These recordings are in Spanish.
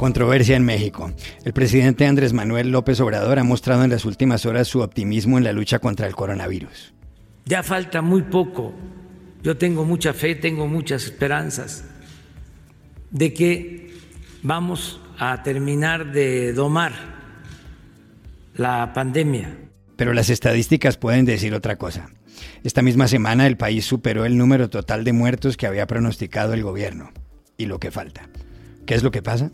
Controversia en México. El presidente Andrés Manuel López Obrador ha mostrado en las últimas horas su optimismo en la lucha contra el coronavirus. Ya falta muy poco. Yo tengo mucha fe, tengo muchas esperanzas de que vamos a terminar de domar la pandemia. Pero las estadísticas pueden decir otra cosa. Esta misma semana el país superó el número total de muertos que había pronosticado el gobierno. Y lo que falta. ¿Qué es lo que pasa?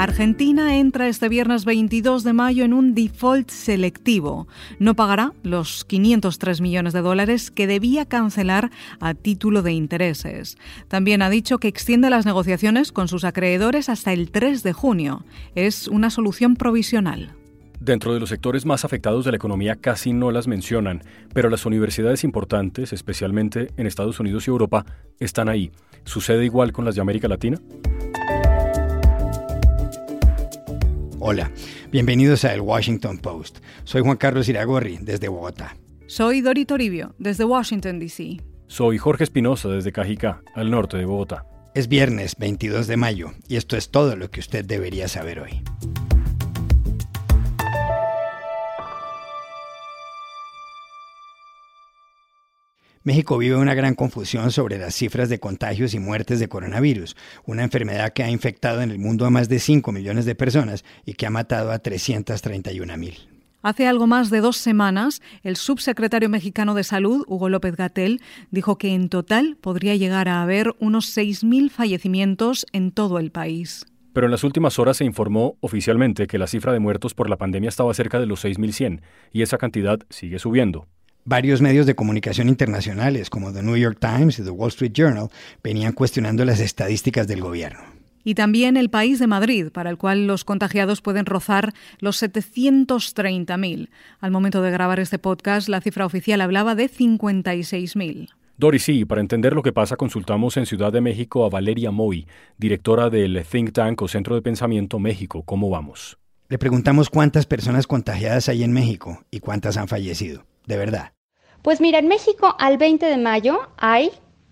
Argentina entra este viernes 22 de mayo en un default selectivo. No pagará los 503 millones de dólares que debía cancelar a título de intereses. También ha dicho que extiende las negociaciones con sus acreedores hasta el 3 de junio. Es una solución provisional. Dentro de los sectores más afectados de la economía casi no las mencionan, pero las universidades importantes, especialmente en Estados Unidos y Europa, están ahí. ¿Sucede igual con las de América Latina? Hola, bienvenidos a El Washington Post. Soy Juan Carlos Iragorri, desde Bogotá. Soy Dori Toribio, desde Washington, D.C. Soy Jorge Espinosa, desde Cajicá, al norte de Bogotá. Es viernes 22 de mayo y esto es todo lo que usted debería saber hoy. México vive una gran confusión sobre las cifras de contagios y muertes de coronavirus, una enfermedad que ha infectado en el mundo a más de 5 millones de personas y que ha matado a 331 mil. Hace algo más de dos semanas, el subsecretario mexicano de Salud, Hugo López Gatel, dijo que en total podría llegar a haber unos 6.000 fallecimientos en todo el país. Pero en las últimas horas se informó oficialmente que la cifra de muertos por la pandemia estaba cerca de los 6.100 y esa cantidad sigue subiendo. Varios medios de comunicación internacionales, como The New York Times y The Wall Street Journal, venían cuestionando las estadísticas del gobierno. Y también el país de Madrid, para el cual los contagiados pueden rozar los 730.000. Al momento de grabar este podcast, la cifra oficial hablaba de 56.000. Doris, sí, para entender lo que pasa, consultamos en Ciudad de México a Valeria Moy, directora del Think Tank o Centro de Pensamiento México. ¿Cómo vamos? Le preguntamos cuántas personas contagiadas hay en México y cuántas han fallecido de verdad? Pues mira, en México al 20 de mayo hay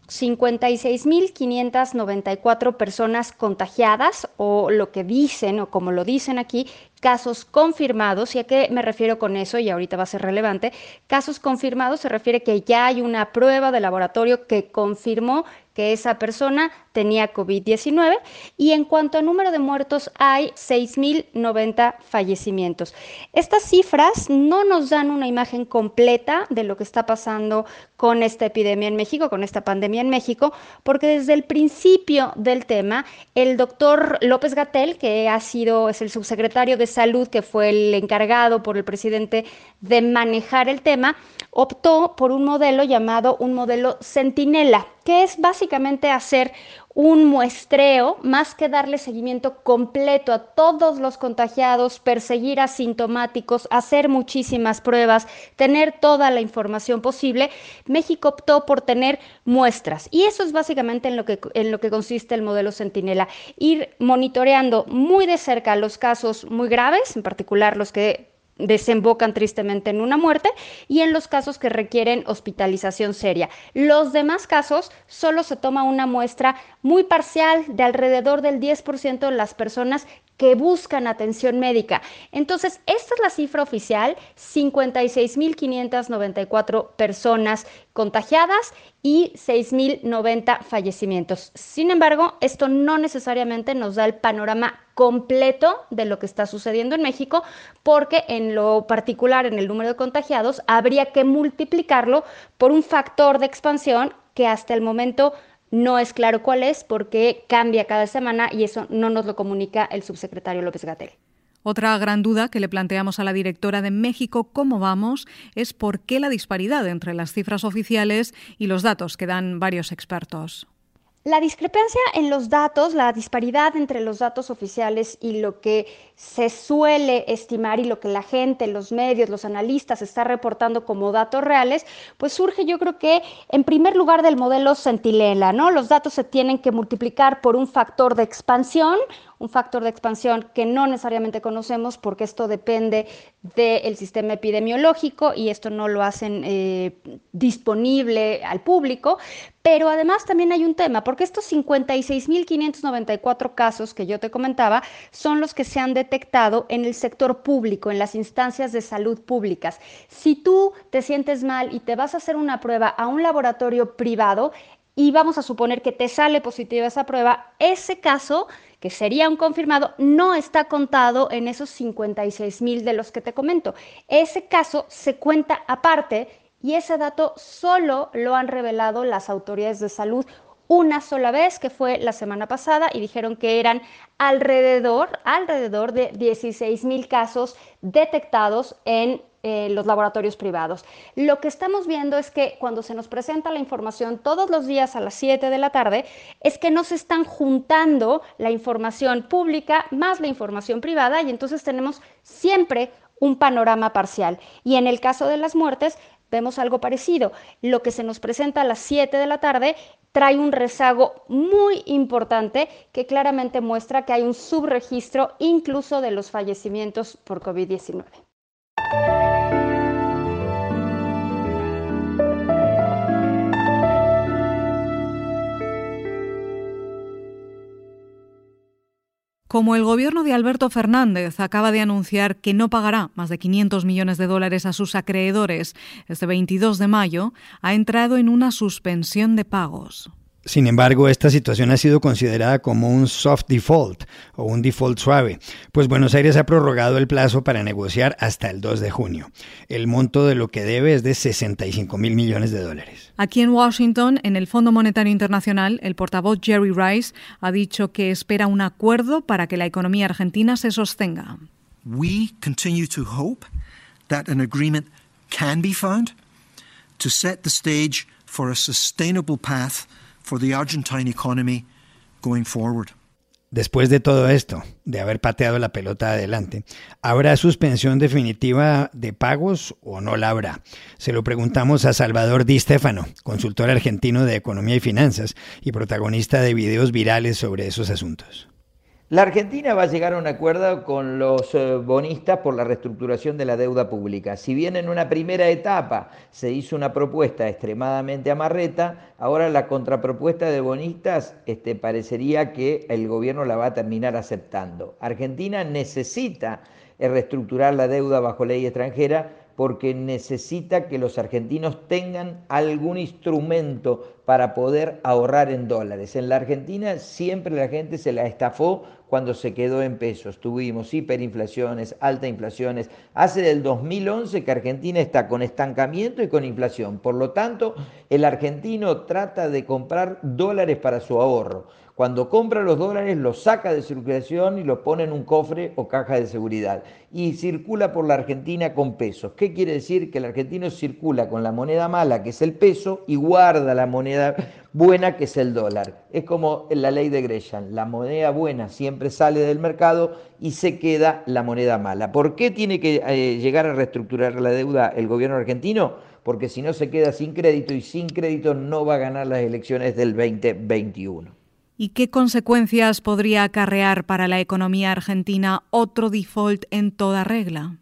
56.594 personas contagiadas o lo que dicen o como lo dicen aquí, casos confirmados. ¿Y a qué me refiero con eso? Y ahorita va a ser relevante. Casos confirmados se refiere que ya hay una prueba de laboratorio que confirmó que esa persona tenía COVID-19 y en cuanto a número de muertos hay 6.090 fallecimientos. Estas cifras no nos dan una imagen completa de lo que está pasando con esta epidemia en México, con esta pandemia en México, porque desde el principio del tema, el doctor López Gatel, que ha sido, es el subsecretario de Salud, que fue el encargado por el presidente de manejar el tema, optó por un modelo llamado un modelo Centinela, que es básicamente hacer un muestreo, más que darle seguimiento completo a todos los contagiados, perseguir asintomáticos, hacer muchísimas pruebas, tener toda la información posible, México optó por tener muestras. Y eso es básicamente en lo que, en lo que consiste el modelo Centinela, ir monitoreando muy de cerca los casos muy graves, en particular los que desembocan tristemente en una muerte y en los casos que requieren hospitalización seria. Los demás casos solo se toma una muestra muy parcial de alrededor del 10% de las personas que buscan atención médica. Entonces, esta es la cifra oficial, 56.594 personas contagiadas y 6.090 fallecimientos. Sin embargo, esto no necesariamente nos da el panorama completo de lo que está sucediendo en México, porque en lo particular, en el número de contagiados, habría que multiplicarlo por un factor de expansión que hasta el momento no es claro cuál es porque cambia cada semana y eso no nos lo comunica el subsecretario López Gatel. Otra gran duda que le planteamos a la directora de México Cómo vamos es por qué la disparidad entre las cifras oficiales y los datos que dan varios expertos. La discrepancia en los datos, la disparidad entre los datos oficiales y lo que se suele estimar y lo que la gente, los medios, los analistas está reportando como datos reales, pues surge yo creo que en primer lugar del modelo Centinela, ¿no? Los datos se tienen que multiplicar por un factor de expansión un factor de expansión que no necesariamente conocemos porque esto depende del sistema epidemiológico y esto no lo hacen eh, disponible al público. Pero además también hay un tema, porque estos 56.594 casos que yo te comentaba son los que se han detectado en el sector público, en las instancias de salud públicas. Si tú te sientes mal y te vas a hacer una prueba a un laboratorio privado, y vamos a suponer que te sale positiva esa prueba, ese caso, que sería un confirmado, no está contado en esos 56 mil de los que te comento. Ese caso se cuenta aparte y ese dato solo lo han revelado las autoridades de salud una sola vez, que fue la semana pasada, y dijeron que eran alrededor, alrededor de 16 mil casos detectados en eh, los laboratorios privados. Lo que estamos viendo es que cuando se nos presenta la información todos los días a las 7 de la tarde, es que no se están juntando la información pública más la información privada y entonces tenemos siempre un panorama parcial. Y en el caso de las muertes, vemos algo parecido. Lo que se nos presenta a las 7 de la tarde trae un rezago muy importante que claramente muestra que hay un subregistro incluso de los fallecimientos por COVID-19. Como el gobierno de Alberto Fernández acaba de anunciar que no pagará más de 500 millones de dólares a sus acreedores este 22 de mayo, ha entrado en una suspensión de pagos. Sin embargo, esta situación ha sido considerada como un soft default o un default suave, pues Buenos Aires ha prorrogado el plazo para negociar hasta el 2 de junio. El monto de lo que debe es de 65 mil millones de dólares. Aquí en Washington, en el Fondo Monetario Internacional, el portavoz Jerry Rice ha dicho que espera un acuerdo para que la economía argentina se sostenga. We continue to hope that an agreement can be found to set the stage for a sustainable path the Argentine economy going forward. Después de todo esto, de haber pateado la pelota adelante, ¿habrá suspensión definitiva de pagos o no la habrá? Se lo preguntamos a Salvador Di Stefano, consultor argentino de economía y finanzas y protagonista de videos virales sobre esos asuntos. La Argentina va a llegar a un acuerdo con los eh, bonistas por la reestructuración de la deuda pública. Si bien en una primera etapa se hizo una propuesta extremadamente amarreta, ahora la contrapropuesta de bonistas este, parecería que el gobierno la va a terminar aceptando. Argentina necesita eh, reestructurar la deuda bajo ley extranjera porque necesita que los argentinos tengan algún instrumento para poder ahorrar en dólares. En la Argentina siempre la gente se la estafó cuando se quedó en pesos. Tuvimos hiperinflaciones, alta inflaciones. Hace del 2011 que Argentina está con estancamiento y con inflación. Por lo tanto, el argentino trata de comprar dólares para su ahorro. Cuando compra los dólares los saca de circulación y los pone en un cofre o caja de seguridad. Y circula por la Argentina con pesos. ¿Qué quiere decir? Que el argentino circula con la moneda mala, que es el peso, y guarda la moneda buena, que es el dólar. Es como la ley de Gresham. La moneda buena siempre sale del mercado y se queda la moneda mala. ¿Por qué tiene que eh, llegar a reestructurar la deuda el gobierno argentino? Porque si no se queda sin crédito y sin crédito no va a ganar las elecciones del 2021. ¿Y qué consecuencias podría acarrear para la economía argentina otro default en toda regla?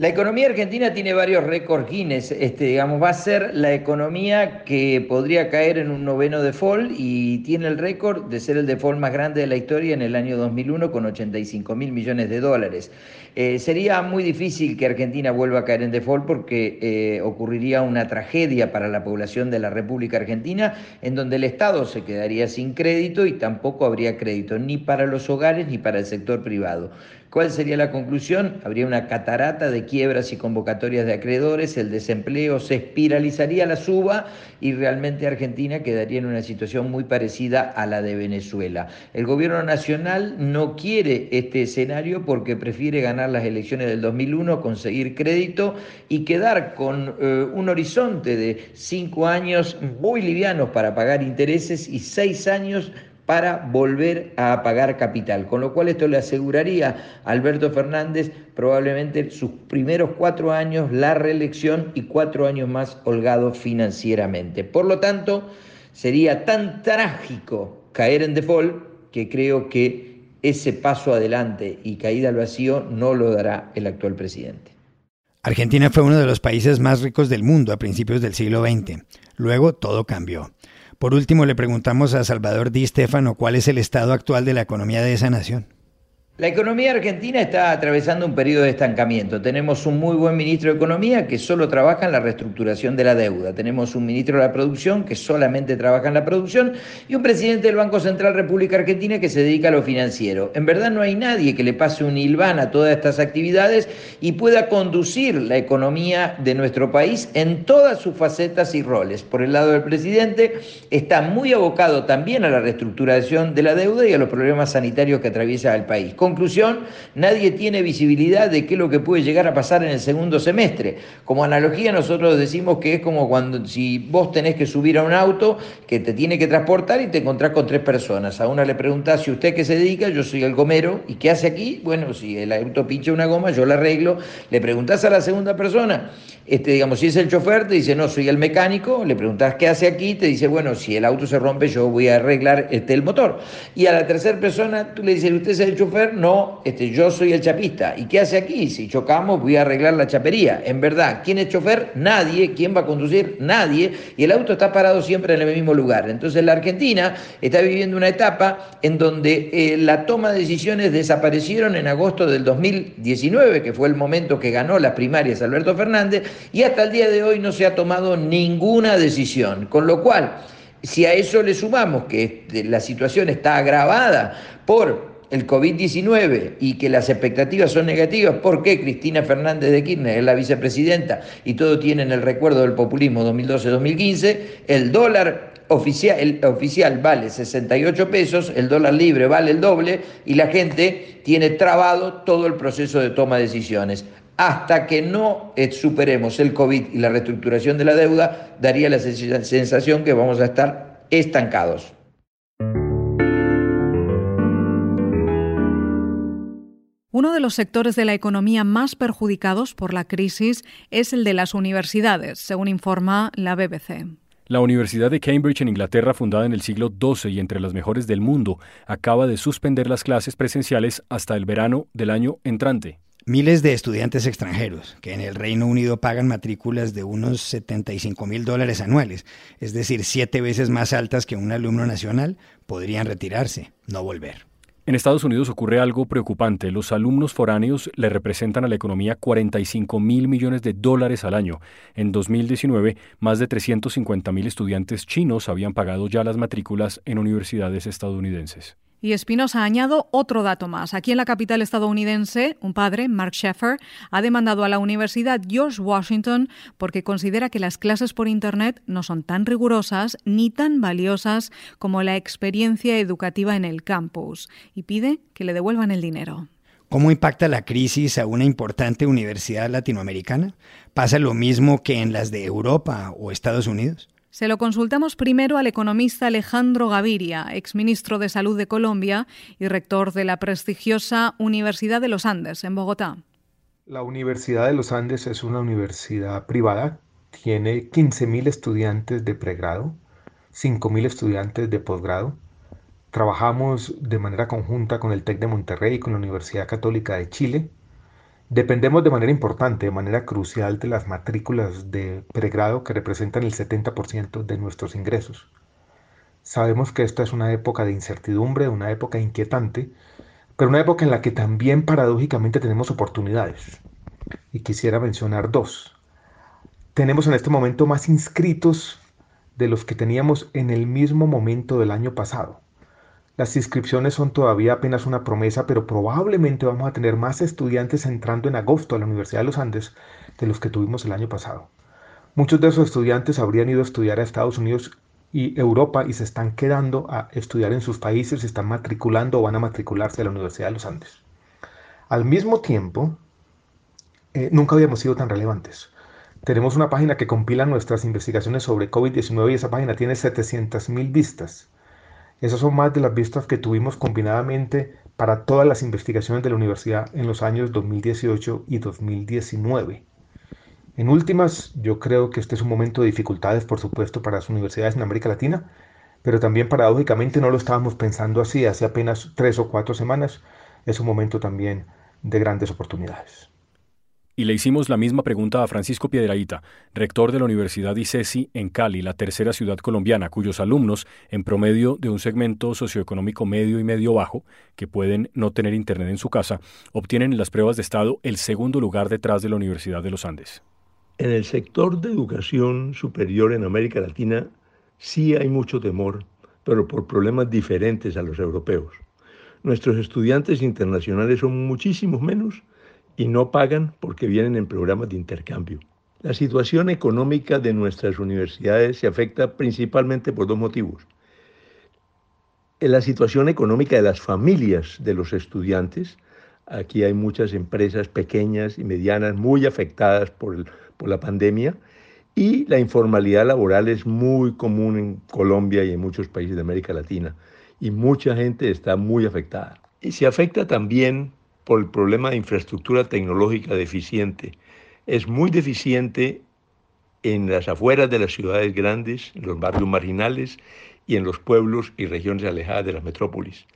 La economía argentina tiene varios récords Guinness. Este, digamos, va a ser la economía que podría caer en un noveno default y tiene el récord de ser el default más grande de la historia en el año 2001 con 85 mil millones de dólares. Eh, sería muy difícil que Argentina vuelva a caer en default porque eh, ocurriría una tragedia para la población de la República Argentina en donde el Estado se quedaría sin crédito y tampoco habría crédito ni para los hogares ni para el sector privado. ¿Cuál sería la conclusión? Habría una catarata de quiebras y convocatorias de acreedores, el desempleo se espiralizaría la suba y realmente Argentina quedaría en una situación muy parecida a la de Venezuela. El gobierno nacional no quiere este escenario porque prefiere ganar las elecciones del 2001, conseguir crédito y quedar con eh, un horizonte de cinco años muy livianos para pagar intereses y seis años para volver a pagar capital. Con lo cual esto le aseguraría a Alberto Fernández probablemente sus primeros cuatro años, la reelección y cuatro años más holgado financieramente. Por lo tanto, sería tan trágico caer en default que creo que ese paso adelante y caída al vacío no lo dará el actual presidente. Argentina fue uno de los países más ricos del mundo a principios del siglo XX. Luego todo cambió. Por último, le preguntamos a Salvador Di Stefano cuál es el estado actual de la economía de esa nación. La economía argentina está atravesando un periodo de estancamiento. Tenemos un muy buen ministro de Economía que solo trabaja en la reestructuración de la deuda. Tenemos un ministro de la Producción que solamente trabaja en la producción y un presidente del Banco Central República Argentina que se dedica a lo financiero. En verdad no hay nadie que le pase un hilván a todas estas actividades y pueda conducir la economía de nuestro país en todas sus facetas y roles. Por el lado del presidente está muy abocado también a la reestructuración de la deuda y a los problemas sanitarios que atraviesa el país conclusión, nadie tiene visibilidad de qué es lo que puede llegar a pasar en el segundo semestre. Como analogía nosotros decimos que es como cuando si vos tenés que subir a un auto que te tiene que transportar y te encontrás con tres personas. A una le preguntás si usted qué se dedica, yo soy el gomero, ¿y qué hace aquí? Bueno, si el auto pincha una goma, yo la arreglo. Le preguntás a la segunda persona, este, digamos, si es el chofer, te dice, no, soy el mecánico, le preguntás qué hace aquí, te dice, bueno, si el auto se rompe, yo voy a arreglar este, el motor. Y a la tercera persona, tú le dices, ¿usted es el chofer? No, este, yo soy el chapista. ¿Y qué hace aquí? Si chocamos, voy a arreglar la chapería. En verdad, ¿quién es chofer? Nadie. ¿Quién va a conducir? Nadie. Y el auto está parado siempre en el mismo lugar. Entonces la Argentina está viviendo una etapa en donde eh, la toma de decisiones desaparecieron en agosto del 2019, que fue el momento que ganó las primarias Alberto Fernández, y hasta el día de hoy no se ha tomado ninguna decisión. Con lo cual, si a eso le sumamos que este, la situación está agravada por el COVID-19 y que las expectativas son negativas porque Cristina Fernández de Kirchner es la vicepresidenta y todo tiene en el recuerdo del populismo 2012-2015, el dólar oficial, el oficial vale 68 pesos, el dólar libre vale el doble y la gente tiene trabado todo el proceso de toma de decisiones. Hasta que no superemos el COVID y la reestructuración de la deuda, daría la sensación que vamos a estar estancados. Uno de los sectores de la economía más perjudicados por la crisis es el de las universidades, según informa la BBC. La Universidad de Cambridge en Inglaterra, fundada en el siglo XII y entre las mejores del mundo, acaba de suspender las clases presenciales hasta el verano del año entrante. Miles de estudiantes extranjeros que en el Reino Unido pagan matrículas de unos 75 mil dólares anuales, es decir, siete veces más altas que un alumno nacional, podrían retirarse, no volver. En Estados Unidos ocurre algo preocupante. Los alumnos foráneos le representan a la economía 45 mil millones de dólares al año. En 2019, más de 350 mil estudiantes chinos habían pagado ya las matrículas en universidades estadounidenses. Y Espinosa añado otro dato más. Aquí en la capital estadounidense, un padre, Mark Sheffer, ha demandado a la Universidad George Washington porque considera que las clases por Internet no son tan rigurosas ni tan valiosas como la experiencia educativa en el campus y pide que le devuelvan el dinero. ¿Cómo impacta la crisis a una importante universidad latinoamericana? ¿Pasa lo mismo que en las de Europa o Estados Unidos? Se lo consultamos primero al economista Alejandro Gaviria, exministro de Salud de Colombia y rector de la prestigiosa Universidad de los Andes en Bogotá. La Universidad de los Andes es una universidad privada, tiene 15.000 estudiantes de pregrado, 5.000 estudiantes de posgrado. Trabajamos de manera conjunta con el TEC de Monterrey y con la Universidad Católica de Chile Dependemos de manera importante, de manera crucial, de las matrículas de pregrado que representan el 70% de nuestros ingresos. Sabemos que esta es una época de incertidumbre, una época inquietante, pero una época en la que también paradójicamente tenemos oportunidades. Y quisiera mencionar dos. Tenemos en este momento más inscritos de los que teníamos en el mismo momento del año pasado. Las inscripciones son todavía apenas una promesa, pero probablemente vamos a tener más estudiantes entrando en agosto a la Universidad de los Andes de los que tuvimos el año pasado. Muchos de esos estudiantes habrían ido a estudiar a Estados Unidos y Europa y se están quedando a estudiar en sus países, se están matriculando o van a matricularse a la Universidad de los Andes. Al mismo tiempo, eh, nunca habíamos sido tan relevantes. Tenemos una página que compila nuestras investigaciones sobre COVID-19 y esa página tiene 700.000 vistas. Esas son más de las vistas que tuvimos combinadamente para todas las investigaciones de la universidad en los años 2018 y 2019. En últimas, yo creo que este es un momento de dificultades, por supuesto, para las universidades en América Latina, pero también paradójicamente no lo estábamos pensando así hace apenas tres o cuatro semanas. Es un momento también de grandes oportunidades. Y le hicimos la misma pregunta a Francisco Piedraíta, rector de la Universidad ICESI en Cali, la tercera ciudad colombiana, cuyos alumnos, en promedio de un segmento socioeconómico medio y medio bajo, que pueden no tener internet en su casa, obtienen en las pruebas de Estado el segundo lugar detrás de la Universidad de los Andes. En el sector de educación superior en América Latina sí hay mucho temor, pero por problemas diferentes a los europeos. Nuestros estudiantes internacionales son muchísimos menos y no pagan porque vienen en programas de intercambio. La situación económica de nuestras universidades se afecta principalmente por dos motivos. La situación económica de las familias de los estudiantes, aquí hay muchas empresas pequeñas y medianas muy afectadas por, por la pandemia, y la informalidad laboral es muy común en Colombia y en muchos países de América Latina, y mucha gente está muy afectada. Y se afecta también por el problema de infraestructura tecnológica deficiente. Es muy deficiente en las afueras de las ciudades grandes, en los barrios marginales y en los pueblos y regiones alejadas de las metrópolis.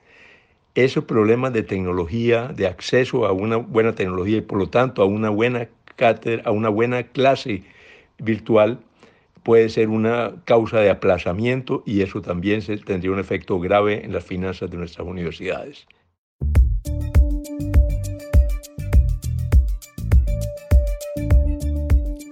Esos problemas de tecnología, de acceso a una buena tecnología y por lo tanto a una buena cátedra, a una buena clase virtual, puede ser una causa de aplazamiento y eso también tendría un efecto grave en las finanzas de nuestras universidades.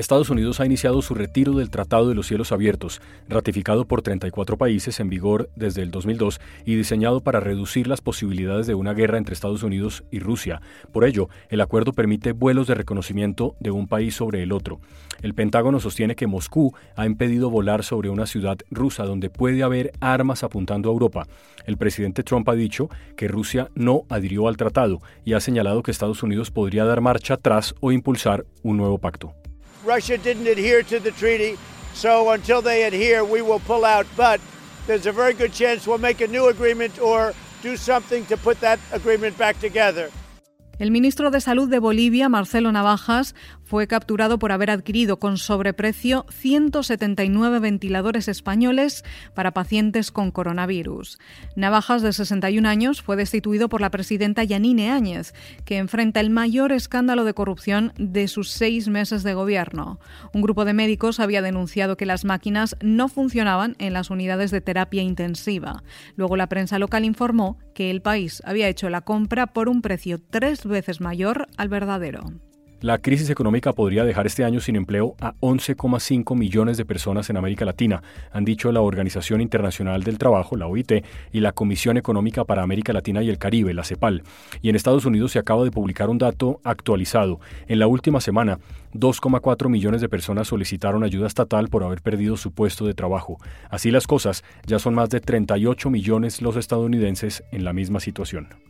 Estados Unidos ha iniciado su retiro del Tratado de los Cielos Abiertos, ratificado por 34 países en vigor desde el 2002 y diseñado para reducir las posibilidades de una guerra entre Estados Unidos y Rusia. Por ello, el acuerdo permite vuelos de reconocimiento de un país sobre el otro. El Pentágono sostiene que Moscú ha impedido volar sobre una ciudad rusa donde puede haber armas apuntando a Europa. El presidente Trump ha dicho que Rusia no adhirió al tratado y ha señalado que Estados Unidos podría dar marcha atrás o impulsar un nuevo pacto. Russia didn't adhere to the treaty, so until they adhere, we will pull out. But there's a very good chance we'll make a new agreement or do something to put that agreement back together. El ministro de Salud de Bolivia, Marcelo Navajas, fue capturado por haber adquirido con sobreprecio 179 ventiladores españoles para pacientes con coronavirus. Navajas, de 61 años, fue destituido por la presidenta Yanine Áñez, que enfrenta el mayor escándalo de corrupción de sus seis meses de gobierno. Un grupo de médicos había denunciado que las máquinas no funcionaban en las unidades de terapia intensiva. Luego la prensa local informó que el país había hecho la compra por un precio tres veces mayor al verdadero. La crisis económica podría dejar este año sin empleo a 11,5 millones de personas en América Latina, han dicho la Organización Internacional del Trabajo, la OIT, y la Comisión Económica para América Latina y el Caribe, la CEPAL. Y en Estados Unidos se acaba de publicar un dato actualizado. En la última semana, 2,4 millones de personas solicitaron ayuda estatal por haber perdido su puesto de trabajo. Así las cosas, ya son más de 38 millones los estadounidenses en la misma situación.